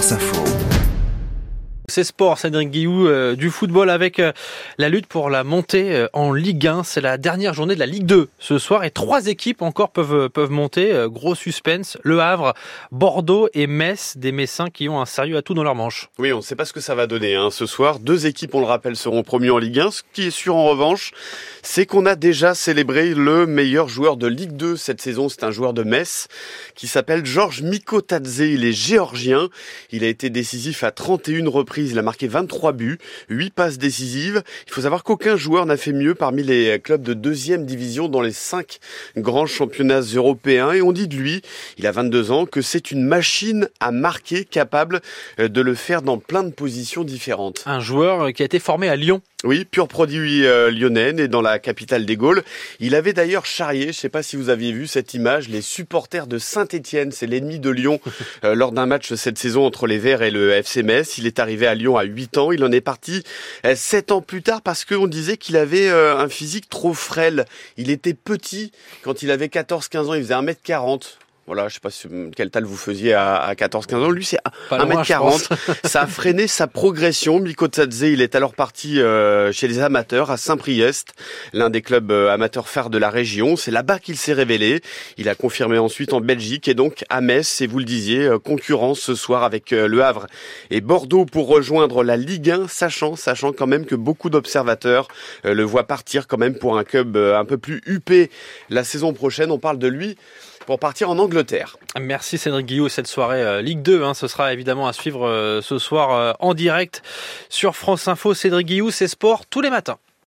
France Info. C'est sport, Cédric Guillou, euh, du football avec euh, la lutte pour la montée euh, en Ligue 1. C'est la dernière journée de la Ligue 2 ce soir et trois équipes encore peuvent, peuvent monter. gros suspense, Le Havre, Bordeaux et Metz, des Messins qui ont un sérieux atout dans leur manche. Oui, on ne sait pas ce que ça va donner hein. ce soir. Deux équipes, on le rappelle, seront promues en Ligue 1. Ce qui est sûr en revanche, c'est qu'on a déjà célébré le meilleur joueur de Ligue 2 cette saison. C'est un joueur de Metz qui s'appelle Georges Mikotadze. Il est géorgien. Il a été décisif à 31 reprises il a marqué 23 buts, 8 passes décisives. Il faut savoir qu'aucun joueur n'a fait mieux parmi les clubs de deuxième division dans les cinq grands championnats européens. Et on dit de lui, il a 22 ans, que c'est une machine à marquer capable euh, de le faire dans plein de positions différentes. Un joueur qui a été formé à Lyon. Oui, pur produit euh, lyonnais, né dans la capitale des Gaules. Il avait d'ailleurs charrié, je ne sais pas si vous aviez vu cette image, les supporters de Saint-Étienne, c'est l'ennemi de Lyon, euh, lors d'un match cette saison entre les Verts et le FC Metz. Il est arrivé à Lyon à 8 ans, il en est parti 7 euh, ans plus tard parce qu'on disait qu'il avait euh, un physique trop frêle. Il était petit quand il avait 14-15 ans, il faisait 1m40. Voilà, je sais pas quel tal vous faisiez à, 14-15 ans. Lui, c'est 1m40. ça a freiné sa progression. Miko Tzadze, il est alors parti euh, chez les amateurs à Saint-Priest, l'un des clubs euh, amateurs phares de la région. C'est là-bas qu'il s'est révélé. Il a confirmé ensuite en Belgique et donc à Metz, et vous le disiez, euh, concurrence ce soir avec Le Havre et Bordeaux pour rejoindre la Ligue 1, sachant, sachant quand même que beaucoup d'observateurs le voient partir quand même pour un club un peu plus huppé la saison prochaine. On parle de lui pour partir en Angleterre. Merci Cédric Guillot. Cette soirée euh, Ligue 2, hein, ce sera évidemment à suivre euh, ce soir euh, en direct sur France Info. Cédric Guillou, c'est sport tous les matins.